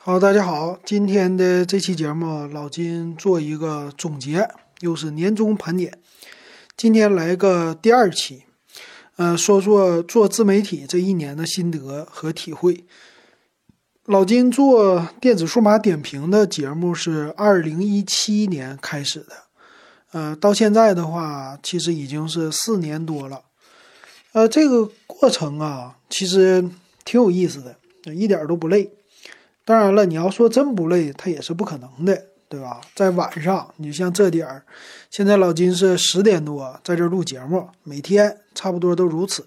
好，大家好，今天的这期节目，老金做一个总结，又是年终盘点。今天来个第二期，呃，说说做自媒体这一年的心得和体会。老金做电子数码点评的节目是二零一七年开始的，呃，到现在的话，其实已经是四年多了。呃，这个过程啊，其实挺有意思的，一点都不累。当然了，你要说真不累，它也是不可能的，对吧？在晚上，你像这点儿，现在老金是十点多在这录节目，每天差不多都如此。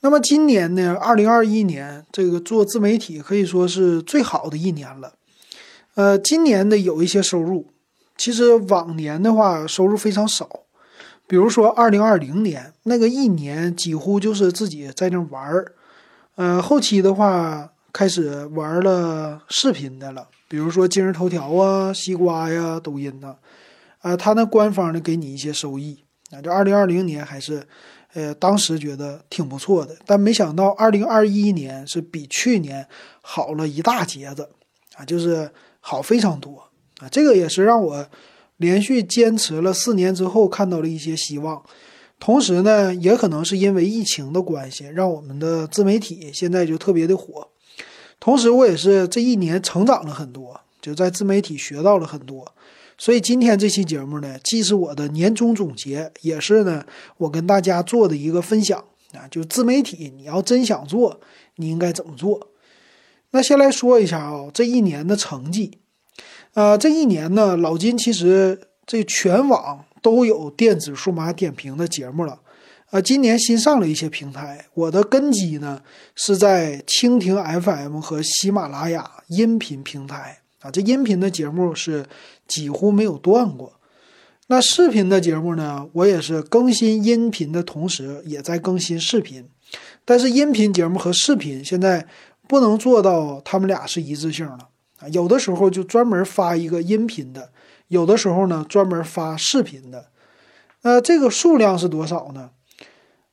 那么今年呢，二零二一年这个做自媒体可以说是最好的一年了。呃，今年的有一些收入，其实往年的话收入非常少。比如说二零二零年那个一年，几乎就是自己在那玩儿。呃，后期的话。开始玩了视频的了，比如说今日头条啊、西瓜呀、抖音呐，啊，他那官方呢给你一些收益啊。就二零二零年还是，呃，当时觉得挺不错的，但没想到二零二一年是比去年好了一大截子啊，就是好非常多啊。这个也是让我连续坚持了四年之后看到了一些希望。同时呢，也可能是因为疫情的关系，让我们的自媒体现在就特别的火。同时，我也是这一年成长了很多，就在自媒体学到了很多，所以今天这期节目呢，既是我的年终总结，也是呢我跟大家做的一个分享啊。就自媒体，你要真想做，你应该怎么做？那先来说一下啊，这一年的成绩，呃，这一年呢，老金其实这全网都有电子数码点评的节目了。呃，今年新上了一些平台，我的根基呢是在蜻蜓 FM 和喜马拉雅音频平台啊，这音频的节目是几乎没有断过。那视频的节目呢，我也是更新音频的同时也在更新视频，但是音频节目和视频现在不能做到他们俩是一致性了啊，有的时候就专门发一个音频的，有的时候呢专门发视频的。那这个数量是多少呢？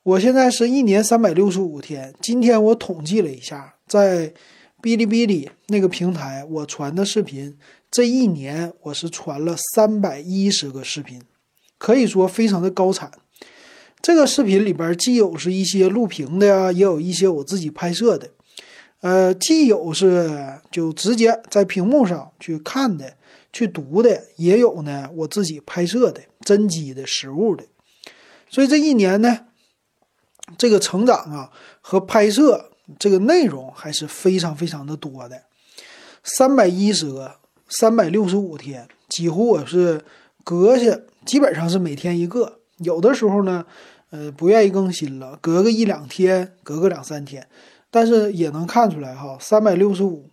我现在是一年三百六十五天。今天我统计了一下，在哔哩哔哩那个平台，我传的视频，这一年我是传了三百一十个视频，可以说非常的高产。这个视频里边既有是一些录屏的呀，也有一些我自己拍摄的。呃，既有是就直接在屏幕上去看的、去读的，也有呢我自己拍摄的、真机的实物的。所以这一年呢。这个成长啊和拍摄这个内容还是非常非常的多的，三百一十个，三百六十五天，几乎我是隔下，基本上是每天一个，有的时候呢，呃，不愿意更新了，隔个一两天，隔个两三天，但是也能看出来哈，三百六十五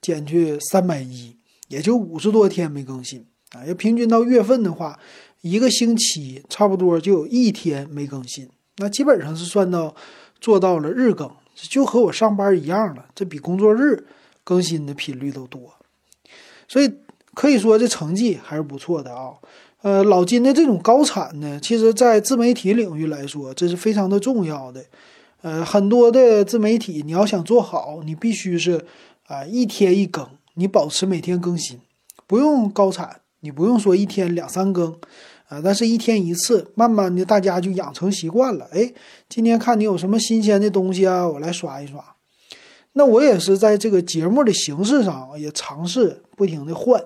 减去三百一，也就五十多天没更新。啊，要平均到月份的话，一个星期差不多就有一天没更新。那基本上是算到做到了日更，就和我上班一样了。这比工作日更新的频率都多，所以可以说这成绩还是不错的啊。呃，老金的这种高产呢，其实在自媒体领域来说，这是非常的重要的。呃，很多的自媒体你要想做好，你必须是啊一天一更，你保持每天更新，不用高产，你不用说一天两三更。啊，但是一天一次，慢慢的大家就养成习惯了。哎，今天看你有什么新鲜的东西啊，我来刷一刷。那我也是在这个节目的形式上也尝试不停的换。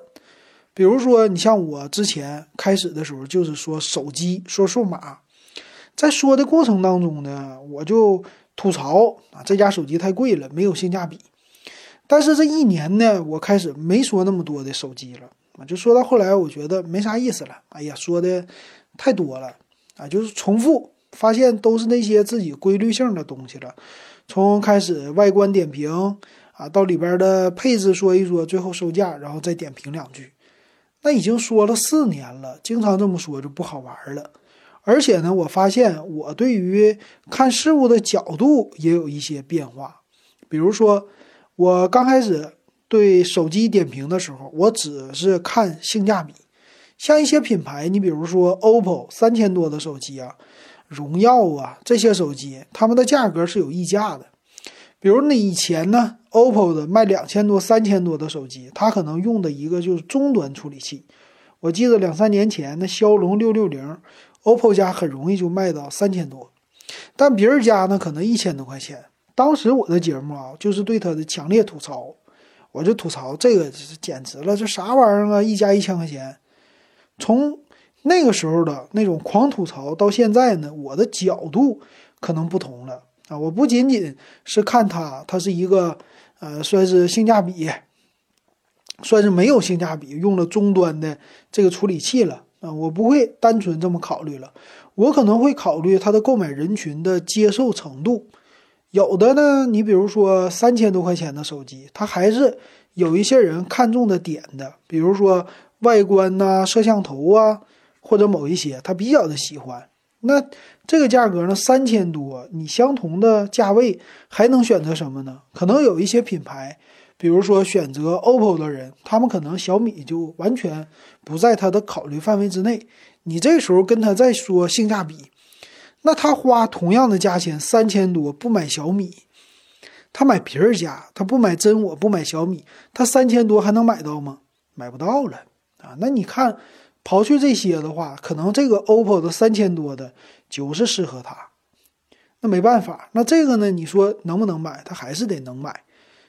比如说，你像我之前开始的时候，就是说手机说数码，在说的过程当中呢，我就吐槽啊，这家手机太贵了，没有性价比。但是这一年呢，我开始没说那么多的手机了。就说到后来，我觉得没啥意思了。哎呀，说的太多了啊，就是重复，发现都是那些自己规律性的东西了。从开始外观点评啊，到里边的配置说一说，最后售价，然后再点评两句。那已经说了四年了，经常这么说就不好玩了。而且呢，我发现我对于看事物的角度也有一些变化。比如说，我刚开始。对手机点评的时候，我只是看性价比。像一些品牌，你比如说 OPPO 三千多的手机啊，荣耀啊这些手机，他们的价格是有溢价的。比如那以前呢，OPPO 的卖两千多、三千多的手机，它可能用的一个就是终端处理器。我记得两三年前那骁龙六六零，OPPO 家很容易就卖到三千多，但别人家呢可能一千多块钱。当时我的节目啊，就是对它的强烈吐槽，我就吐槽这个简直了，这啥玩意儿啊？一家一千块钱。从那个时候的那种狂吐槽到现在呢，我的角度可能不同了啊！我不仅仅是看它，它是一个呃，算是性价比，算是没有性价比，用了终端的这个处理器了啊！我不会单纯这么考虑了，我可能会考虑它的购买人群的接受程度。有的呢，你比如说三千多块钱的手机，它还是有一些人看中的点的，比如说外观呐、摄像头啊。或者某一些他比较的喜欢，那这个价格呢，三千多，你相同的价位还能选择什么呢？可能有一些品牌，比如说选择 OPPO 的人，他们可能小米就完全不在他的考虑范围之内。你这时候跟他再说性价比，那他花同样的价钱三千多不买小米，他买别人家，他不买真我不买小米，他三千多还能买到吗？买不到了啊！那你看。刨去这些的话，可能这个 OPPO 的三千多的就是适合他，那没办法。那这个呢？你说能不能买？他还是得能买。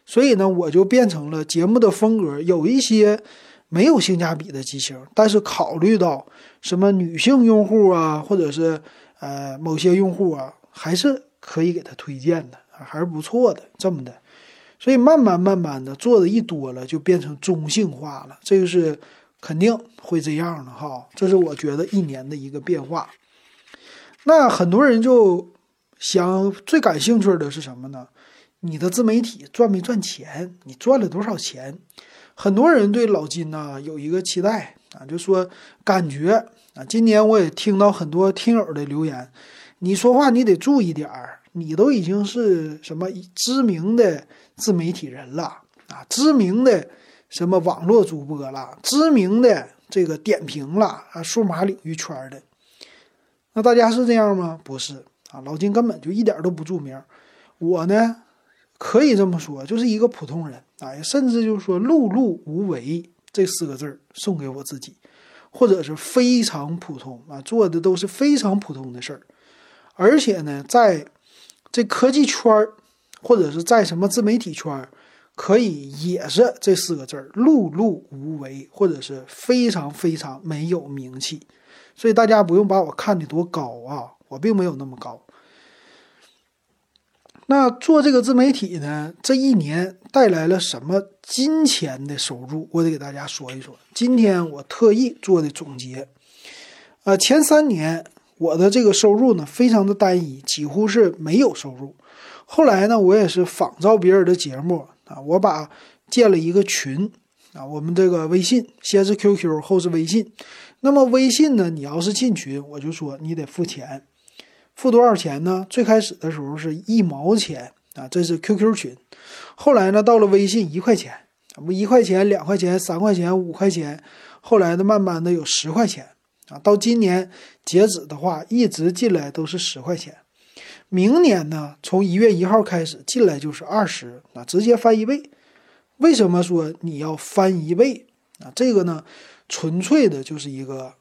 所以呢，我就变成了节目的风格，有一些没有性价比的机型，但是考虑到什么女性用户啊，或者是呃某些用户啊，还是可以给他推荐的，还是不错的。这么的，所以慢慢慢慢的做的一多了，就变成中性化了。这个是。肯定会这样的哈，这是我觉得一年的一个变化。那很多人就想最感兴趣的是什么呢？你的自媒体赚没赚钱？你赚了多少钱？很多人对老金呢有一个期待啊，就说感觉啊，今年我也听到很多听友的留言，你说话你得注意点儿，你都已经是什么知名的自媒体人了啊，知名的。什么网络主播了，知名的这个点评了啊，数码领域圈的，那大家是这样吗？不是啊，老金根本就一点都不著名。我呢，可以这么说，就是一个普通人啊，甚至就是说碌碌无为这四个字儿送给我自己，或者是非常普通啊，做的都是非常普通的事儿，而且呢，在这科技圈儿，或者是在什么自媒体圈儿。可以也是这四个字儿，碌碌无为，或者是非常非常没有名气，所以大家不用把我看得多高啊，我并没有那么高。那做这个自媒体呢，这一年带来了什么金钱的收入？我得给大家说一说。今天我特意做的总结，呃，前三年我的这个收入呢，非常的单一，几乎是没有收入。后来呢，我也是仿照别人的节目。啊，我把建了一个群啊，我们这个微信先是 QQ，后是微信。那么微信呢，你要是进群，我就说你得付钱，付多少钱呢？最开始的时候是一毛钱啊，这是 QQ 群。后来呢，到了微信一块钱，不一块钱、两块钱、三块钱、五块钱，后来呢，慢慢的有十块钱啊。到今年截止的话，一直进来都是十块钱。明年呢，从一月一号开始进来就是二十，那直接翻一倍。为什么说你要翻一倍啊？这个呢，纯粹的就是一个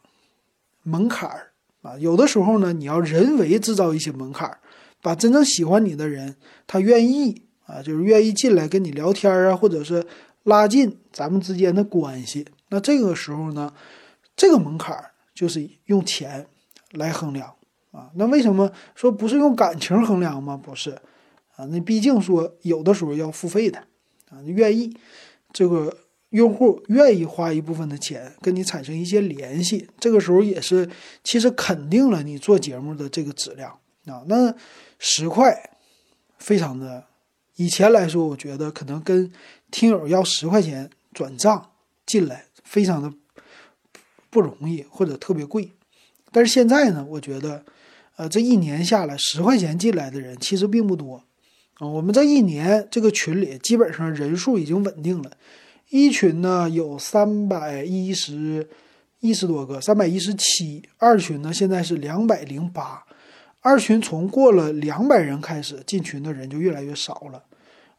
门槛儿啊。有的时候呢，你要人为制造一些门槛儿，把真正喜欢你的人，他愿意啊，就是愿意进来跟你聊天啊，或者是拉近咱们之间的关系。那这个时候呢，这个门槛儿就是用钱来衡量。啊，那为什么说不是用感情衡量吗？不是，啊，那毕竟说有的时候要付费的，啊，愿意这个用户愿意花一部分的钱跟你产生一些联系，这个时候也是其实肯定了你做节目的这个质量啊。那十块非常的，以前来说，我觉得可能跟听友要十块钱转账进来非常的不容易或者特别贵，但是现在呢，我觉得。呃，这一年下来，十块钱进来的人其实并不多，啊，我们这一年这个群里基本上人数已经稳定了，一群呢有三百一十一十多个，三百一十七，二群呢现在是两百零八，二群从过了两百人开始进群的人就越来越少了，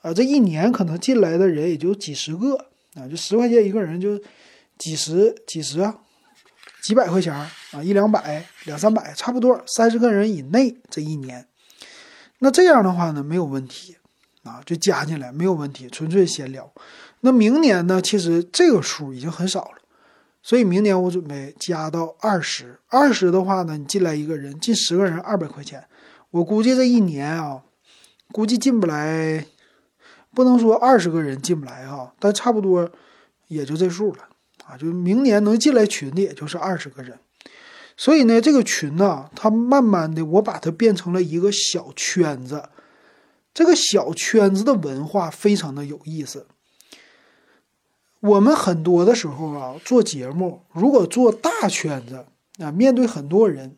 啊，这一年可能进来的人也就几十个啊，就十块钱一个人就几十几十啊，几百块钱啊，一两百两三百差不多，三十个人以内这一年，那这样的话呢没有问题啊，就加进来没有问题，纯粹闲聊。那明年呢，其实这个数已经很少了。所以明年我准备加到二十，二十的话呢，你进来一个人，进十个人，二百块钱。我估计这一年啊，估计进不来，不能说二十个人进不来哈，但差不多也就这数了啊。就明年能进来群的，也就是二十个人。所以呢，这个群呢，它慢慢的，我把它变成了一个小圈子。这个小圈子的文化非常的有意思。我们很多的时候啊，做节目，如果做大圈子啊，面对很多人，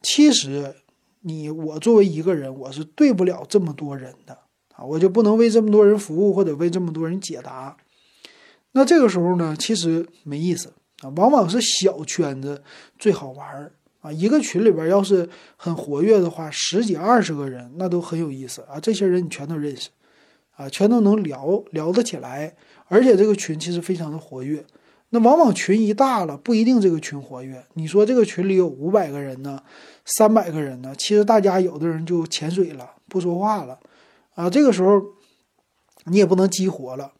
其实你我作为一个人，我是对不了这么多人的啊，我就不能为这么多人服务或者为这么多人解答。那这个时候呢，其实没意思啊，往往是小圈子最好玩儿啊。一个群里边要是很活跃的话，十几二十个人那都很有意思啊，这些人你全都认识啊，全都能聊聊得起来。而且这个群其实非常的活跃，那往往群一大了，不一定这个群活跃。你说这个群里有五百个人呢，三百个人呢，其实大家有的人就潜水了，不说话了，啊，这个时候你也不能激活了。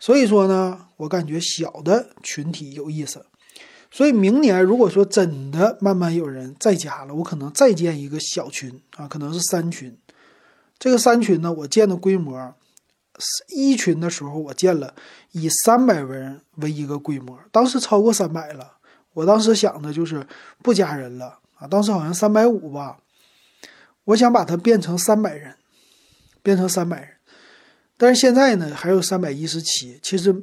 所以说呢，我感觉小的群体有意思。所以明年如果说真的慢慢有人再加了，我可能再建一个小群啊，可能是三群。这个三群呢，我建的规模。一群的时候，我建了以三百人为一个规模，当时超过三百了。我当时想的就是不加人了啊，当时好像三百五吧。我想把它变成三百人，变成三百人。但是现在呢，还有三百一十七，其实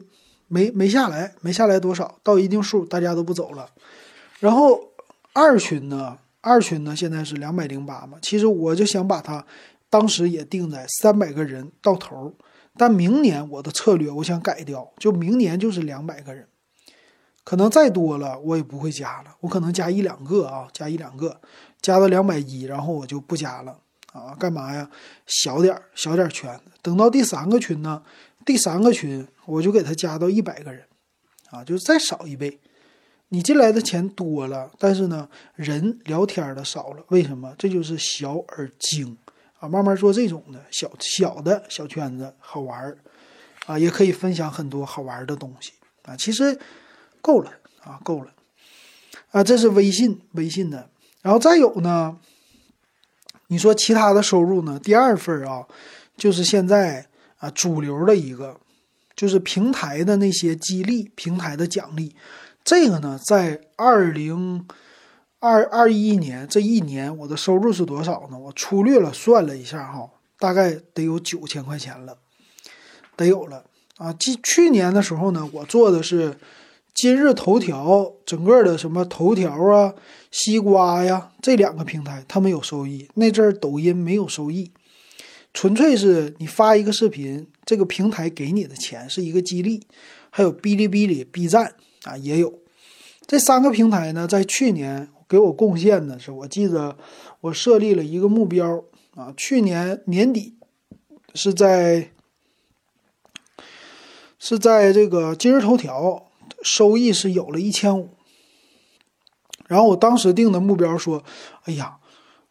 没没下来，没下来多少，到一定数大家都不走了。然后二群呢，二群呢现在是两百零八嘛，其实我就想把它当时也定在三百个人到头。但明年我的策略我想改掉，就明年就是两百个人，可能再多了我也不会加了，我可能加一两个啊，加一两个，加到两百一，然后我就不加了啊，干嘛呀？小点儿，小点儿圈，等到第三个群呢，第三个群我就给他加到一百个人，啊，就再少一倍，你进来的钱多了，但是呢，人聊天的少了，为什么？这就是小而精。啊，慢慢做这种的小小的小圈子好玩儿，啊，也可以分享很多好玩的东西啊。其实够了啊，够了啊。这是微信微信的，然后再有呢，你说其他的收入呢？第二份啊，就是现在啊主流的一个，就是平台的那些激励，平台的奖励。这个呢，在二零。二二一年这一年我的收入是多少呢？我粗略了算了一下哈，大概得有九千块钱了，得有了啊。去去年的时候呢，我做的是今日头条，整个的什么头条啊、西瓜呀这两个平台，他们有收益。那阵儿抖音没有收益，纯粹是你发一个视频，这个平台给你的钱是一个激励。还有哔哩哔哩、B 站啊也有，这三个平台呢，在去年。给我贡献的是，我记得我设立了一个目标啊，去年年底是在是在这个今日头条收益是有了一千五，然后我当时定的目标说，哎呀，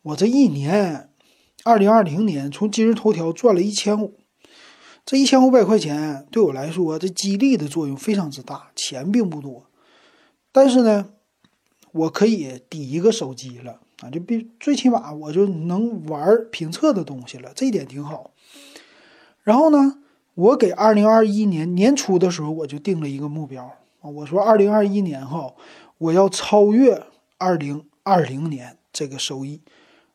我这一年二零二零年从今日头条赚了一千五，这一千五百块钱对我来说，这激励的作用非常之大，钱并不多，但是呢。我可以抵一个手机了啊，就必最起码我就能玩评测的东西了，这一点挺好。然后呢，我给二零二一年年初的时候我就定了一个目标啊，我说二零二一年哈，我要超越二零二零年这个收益。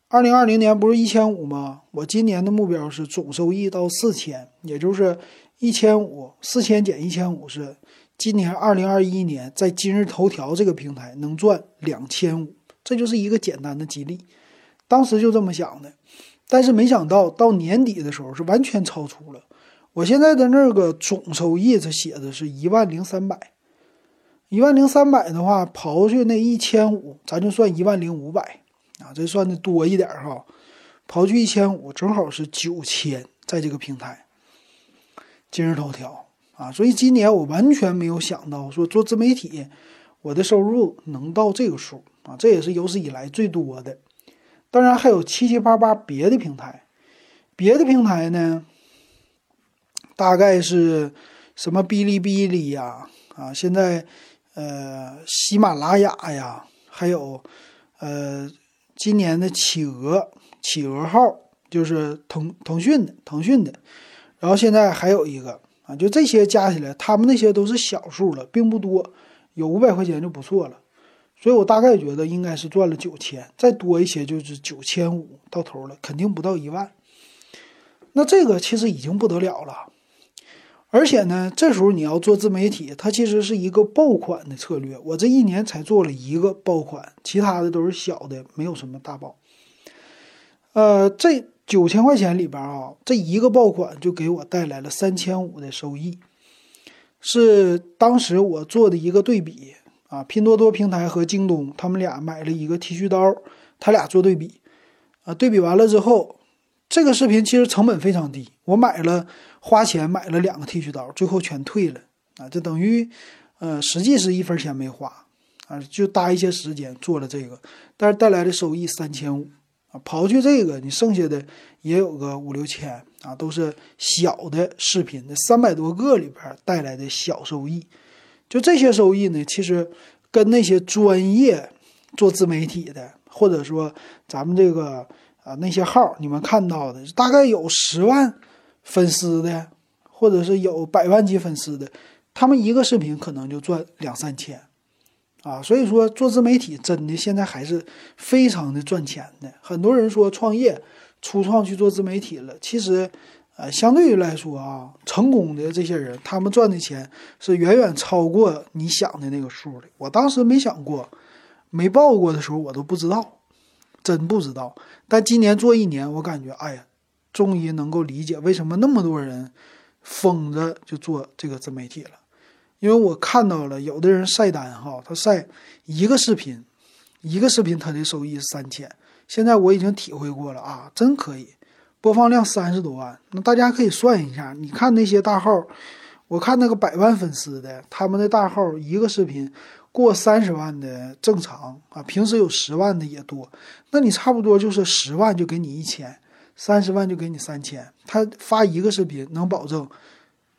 二零二零年不是一千五吗？我今年的目标是总收益到四千，也就是一千五，四千减一千五是。今年二零二一年，在今日头条这个平台能赚两千五，这就是一个简单的激励。当时就这么想的，但是没想到到年底的时候是完全超出了。我现在的那个总收益，它写的是一万零三百，一万零三百的话，刨去那一千五，咱就算一万零五百啊，这算的多一点哈。刨去一千五，正好是九千，在这个平台。今日头条啊，所以今年我完全没有想到说做自媒体，我的收入能到这个数啊，这也是有史以来最多的。当然还有七七八八别的平台，别的平台呢，大概是什么哔哩哔哩呀，啊，现在呃喜马拉雅呀，还有呃今年的企鹅，企鹅号就是腾腾讯的，腾讯的。然后现在还有一个啊，就这些加起来，他们那些都是小数了，并不多，有五百块钱就不错了。所以我大概觉得应该是赚了九千，再多一些就是九千五到头了，肯定不到一万。那这个其实已经不得了了。而且呢，这时候你要做自媒体，它其实是一个爆款的策略。我这一年才做了一个爆款，其他的都是小的，没有什么大爆。呃，这。九千块钱里边啊，这一个爆款就给我带来了三千五的收益，是当时我做的一个对比啊。拼多多平台和京东，他们俩买了一个剃须刀，他俩做对比啊。对比完了之后，这个视频其实成本非常低，我买了花钱买了两个剃须刀，最后全退了啊，就等于呃实际是一分钱没花啊，就搭一些时间做了这个，但是带来的收益三千五。刨去这个，你剩下的也有个五六千啊，都是小的视频的三百多个里边带来的小收益。就这些收益呢，其实跟那些专业做自媒体的，或者说咱们这个啊那些号，你们看到的大概有十万粉丝的，或者是有百万级粉丝的，他们一个视频可能就赚两三千。啊，所以说做自媒体真的现在还是非常的赚钱的。很多人说创业初创去做自媒体了，其实，呃，相对于来说啊，成功的这些人，他们赚的钱是远远超过你想的那个数的。我当时没想过，没报过的时候我都不知道，真不知道。但今年做一年，我感觉，哎呀，终于能够理解为什么那么多人疯着就做这个自媒体了。因为我看到了有的人晒单哈，他晒一个视频，一个视频他的收益是三千。现在我已经体会过了啊，真可以，播放量三十多万。那大家可以算一下，你看那些大号，我看那个百万粉丝的，他们的大号一个视频过三十万的正常啊，平时有十万的也多。那你差不多就是十万就给你一千，三十万就给你三千。他发一个视频能保证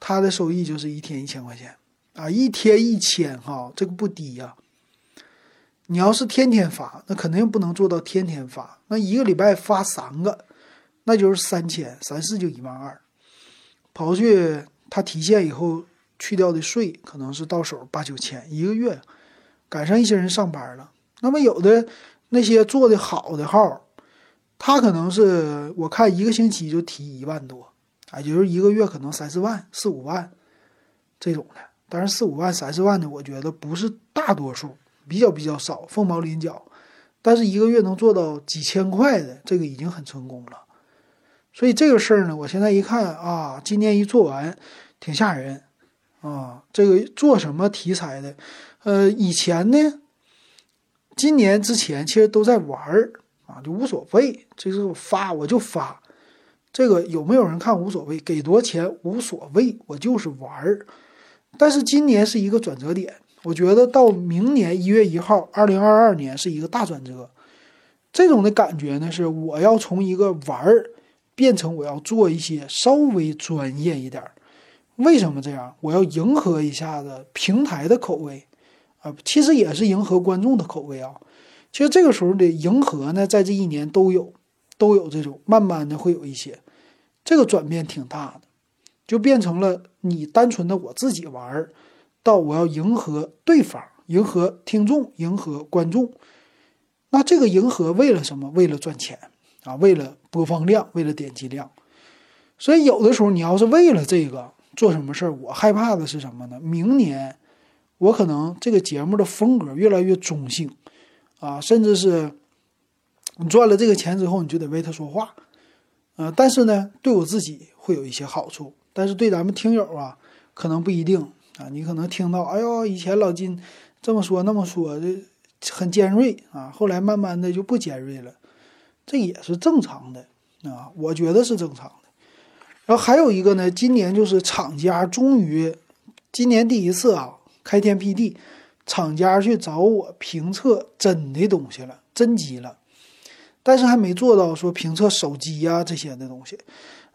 他的收益就是一天一千块钱。啊，一天一千哈，这个不低呀。你要是天天发，那肯定不能做到天天发。那一个礼拜发三个，那就是三千，三四就一万二。刨去他提现以后去掉的税，可能是到手八九千一个月。赶上一些人上班了，那么有的那些做的好的号，他可能是我看一个星期就提一万多，啊也就是一个月可能三四万、四五万这种的。但是，四五万、三四万的，我觉得不是大多数，比较比较少，凤毛麟角。但是一个月能做到几千块的，这个已经很成功了。所以这个事儿呢，我现在一看啊，今年一做完，挺吓人啊。这个做什么题材的？呃，以前呢，今年之前其实都在玩儿啊，就无所谓，就是发我就发，这个有没有人看无所谓，给多少钱无所谓，我就是玩儿。但是今年是一个转折点，我觉得到明年一月一号，二零二二年是一个大转折。这种的感觉呢，是我要从一个玩儿变成我要做一些稍微专业一点儿。为什么这样？我要迎合一下子平台的口味啊，其实也是迎合观众的口味啊。其实这个时候的迎合呢，在这一年都有，都有这种，慢慢的会有一些，这个转变挺大的。就变成了你单纯的我自己玩儿，到我要迎合对方、迎合听众、迎合观众。那这个迎合为了什么？为了赚钱啊，为了播放量，为了点击量。所以有的时候你要是为了这个做什么事儿，我害怕的是什么呢？明年我可能这个节目的风格越来越中性啊，甚至是你赚了这个钱之后，你就得为他说话。呃，但是呢，对我自己会有一些好处。但是对咱们听友啊，可能不一定啊。你可能听到，哎呦，以前老金这么说那么说，这很尖锐啊。后来慢慢的就不尖锐了，这也是正常的啊。我觉得是正常的。然后还有一个呢，今年就是厂家终于，今年第一次啊，开天辟地，厂家去找我评测真的东西了，真机了，但是还没做到说评测手机呀这些的东西，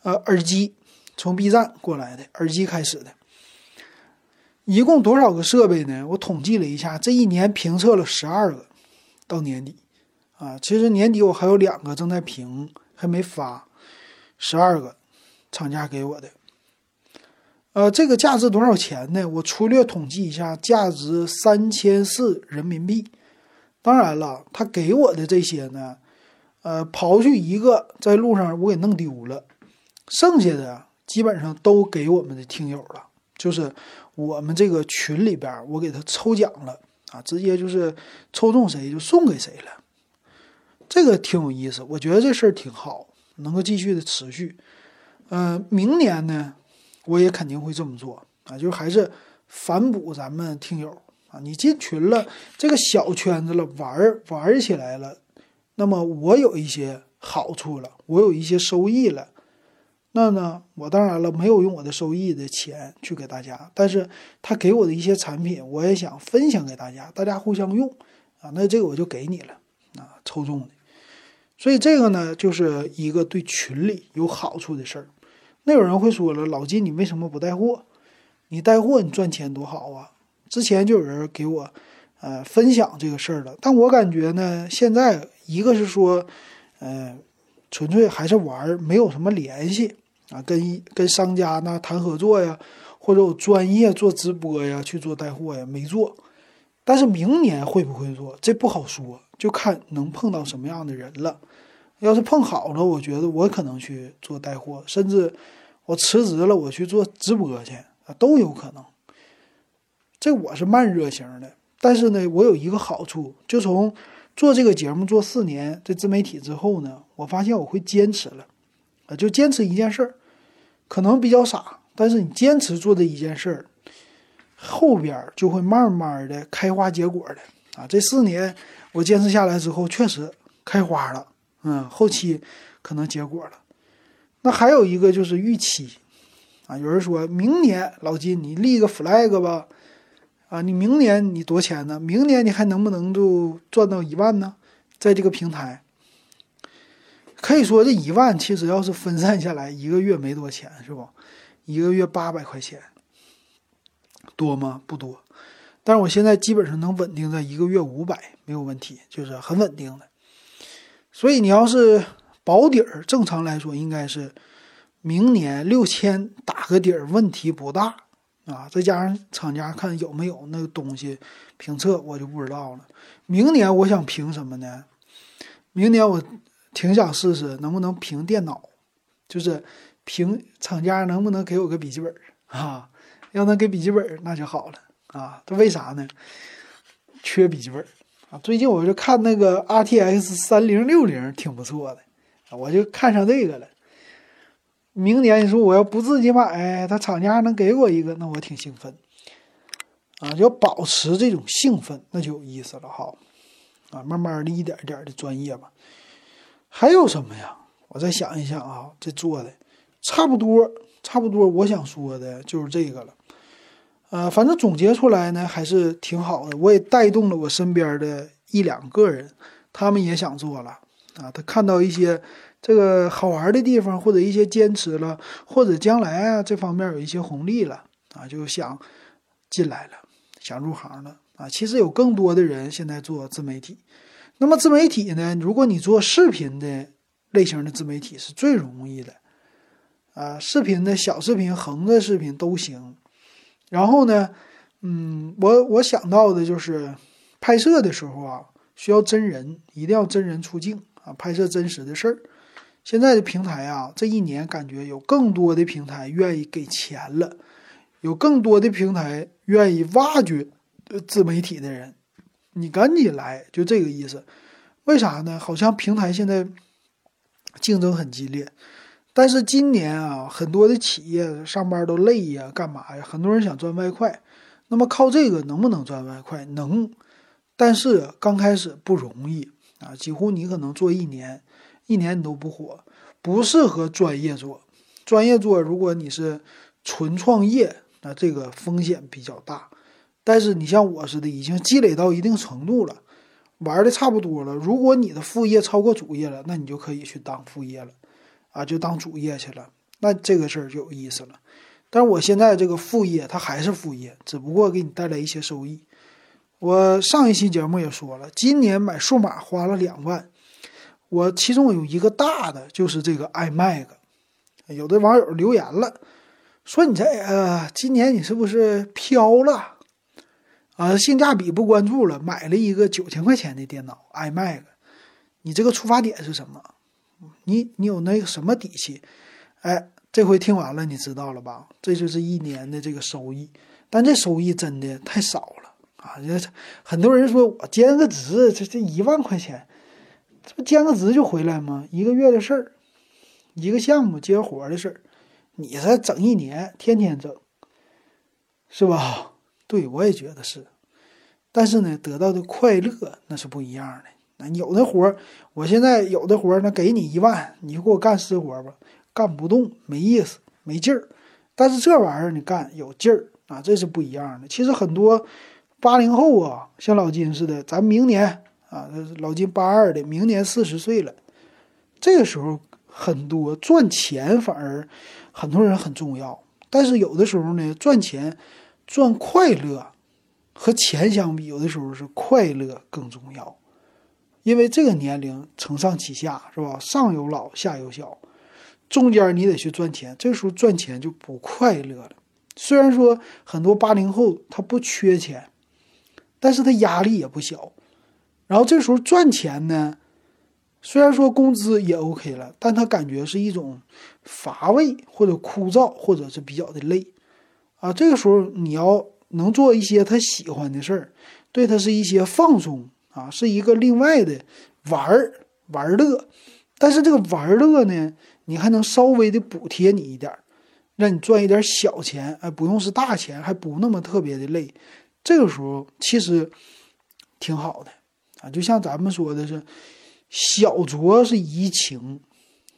呃，耳机从 B 站过来的耳机开始的，一共多少个设备呢？我统计了一下，这一年评测了十二个，到年底，啊，其实年底我还有两个正在评，还没发，十二个。厂家给我的，呃，这个价值多少钱呢？我粗略统计一下，价值三千四人民币。当然了，他给我的这些呢，呃，刨去一个在路上我给弄丢了，剩下的基本上都给我们的听友了，就是我们这个群里边，我给他抽奖了啊，直接就是抽中谁就送给谁了。这个挺有意思，我觉得这事儿挺好，能够继续的持续。嗯，明年呢，我也肯定会这么做啊，就还是反哺咱们听友啊。你进群了，这个小圈子了，玩玩起来了，那么我有一些好处了，我有一些收益了。那呢，我当然了，没有用我的收益的钱去给大家，但是他给我的一些产品，我也想分享给大家，大家互相用啊。那这个我就给你了啊，抽中的。所以这个呢，就是一个对群里有好处的事儿。那有人会说了，老金，你为什么不带货？你带货，你赚钱多好啊！之前就有人给我，呃，分享这个事儿了。但我感觉呢，现在一个是说，呃，纯粹还是玩，没有什么联系啊，跟跟商家呢谈合作呀，或者有专业做直播呀，去做带货呀，没做。但是明年会不会做，这不好说，就看能碰到什么样的人了。要是碰好了，我觉得我可能去做带货，甚至我辞职了，我去做直播去啊，都有可能。这我是慢热型的，但是呢，我有一个好处，就从做这个节目做四年这自媒体之后呢，我发现我会坚持了，啊，就坚持一件事儿，可能比较傻，但是你坚持做的一件事儿，后边就会慢慢的开花结果的啊。这四年我坚持下来之后，确实开花了。嗯，后期可能结果了。那还有一个就是预期啊，有人说明年老金你立个 flag 吧，啊，你明年你多钱呢？明年你还能不能就赚到一万呢？在这个平台，可以说这一万其实要是分散下来，一个月没多钱是不？一个月八百块钱，多吗？不多。但是我现在基本上能稳定在一个月五百没有问题，就是很稳定的。所以你要是保底儿，正常来说应该是明年六千打个底儿，问题不大啊。再加上厂家看有没有那个东西评测，我就不知道了。明年我想评什么呢？明年我挺想试试能不能凭电脑，就是凭厂家能不能给我个笔记本啊？要能给笔记本那就好了啊。这为啥呢？缺笔记本。啊，最近我就看那个 R T X 三零六零挺不错的，我就看上这个了。明年你说我要不自己买，他厂家能给我一个，那我挺兴奋。啊，要保持这种兴奋，那就有意思了哈。啊，慢慢的一点一点的专业吧。还有什么呀？我再想一想啊，这做的差不多，差不多。我想说的就是这个了。呃，反正总结出来呢，还是挺好的。我也带动了我身边的一两个人，他们也想做了啊。他看到一些这个好玩的地方，或者一些坚持了，或者将来啊这方面有一些红利了啊，就想进来了，想入行了啊。其实有更多的人现在做自媒体。那么自媒体呢，如果你做视频的类型的自媒体是最容易的啊，视频的小视频、横着视频都行。然后呢，嗯，我我想到的就是拍摄的时候啊，需要真人，一定要真人出镜啊，拍摄真实的事儿。现在的平台啊，这一年感觉有更多的平台愿意给钱了，有更多的平台愿意挖掘自媒体的人，你赶紧来，就这个意思。为啥呢？好像平台现在竞争很激烈。但是今年啊，很多的企业上班都累呀，干嘛呀？很多人想赚外快，那么靠这个能不能赚外快？能，但是刚开始不容易啊，几乎你可能做一年，一年你都不火，不适合专业做。专业做，如果你是纯创业，那这个风险比较大。但是你像我似的，已经积累到一定程度了，玩的差不多了。如果你的副业超过主业了，那你就可以去当副业了，啊，就当主业去了。那这个事儿就有意思了。但是我现在这个副业它还是副业，只不过给你带来一些收益。我上一期节目也说了，今年买数码花了两万，我其中有一个大的就是这个 iMac。有的网友留言了，说你这呃，今年你是不是飘了？啊，性价比不关注了，买了一个九千块钱的电脑 iMac，你这个出发点是什么？你你有那个什么底气？哎，这回听完了，你知道了吧？这就是一年的这个收益，但这收益真的太少了啊！这很多人说我兼个职，这这一万块钱，这不兼个职就回来吗？一个月的事儿，一个项目接活的事儿，你这整一年，天天整，是吧？对，我也觉得是，但是呢，得到的快乐那是不一样的。那有的活儿，我现在有的活儿，那给你一万，你就给我干私活吧，干不动，没意思，没劲儿。但是这玩意儿你干有劲儿啊，这是不一样的。其实很多八零后啊，像老金似的，咱明年啊，老金八二的，明年四十岁了，这个时候很多赚钱反而很多人很重要，但是有的时候呢，赚钱。赚快乐和钱相比，有的时候是快乐更重要，因为这个年龄承上启下，是吧？上有老，下有小，中间你得去赚钱，这时候赚钱就不快乐了。虽然说很多八零后他不缺钱，但是他压力也不小。然后这时候赚钱呢，虽然说工资也 OK 了，但他感觉是一种乏味或者枯燥，或者是比较的累。啊，这个时候你要能做一些他喜欢的事儿，对他是一些放松啊，是一个另外的玩儿玩乐。但是这个玩乐呢，你还能稍微的补贴你一点，让你赚一点小钱，哎，不用是大钱，还不那么特别的累。这个时候其实挺好的啊，就像咱们说的是，小酌是怡情，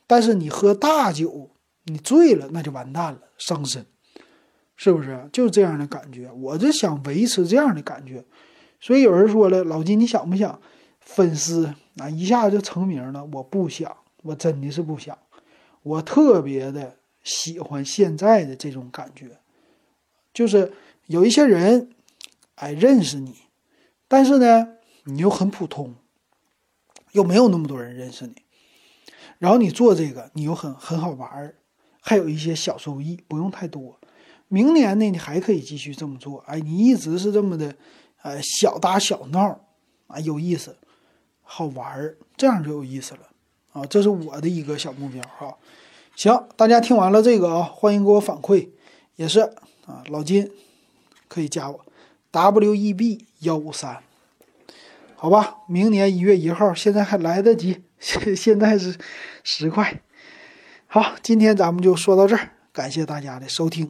但是你喝大酒，你醉了那就完蛋了，伤身。是不是就是这样的感觉？我就想维持这样的感觉，所以有人说了，老金，你想不想粉丝啊一下子就成名了？我不想，我真的是不想。我特别的喜欢现在的这种感觉，就是有一些人哎认识你，但是呢你又很普通，又没有那么多人认识你，然后你做这个你又很很好玩还有一些小收益，不用太多。明年呢，你还可以继续这么做。哎，你一直是这么的，呃，小打小闹，啊，有意思，好玩儿，这样就有意思了啊。这是我的一个小目标哈。行，大家听完了这个啊，欢迎给我反馈，也是啊，老金可以加我 W E B 幺五三，好吧？明年一月一号，现在还来得及，现现在是十块。好，今天咱们就说到这儿，感谢大家的收听。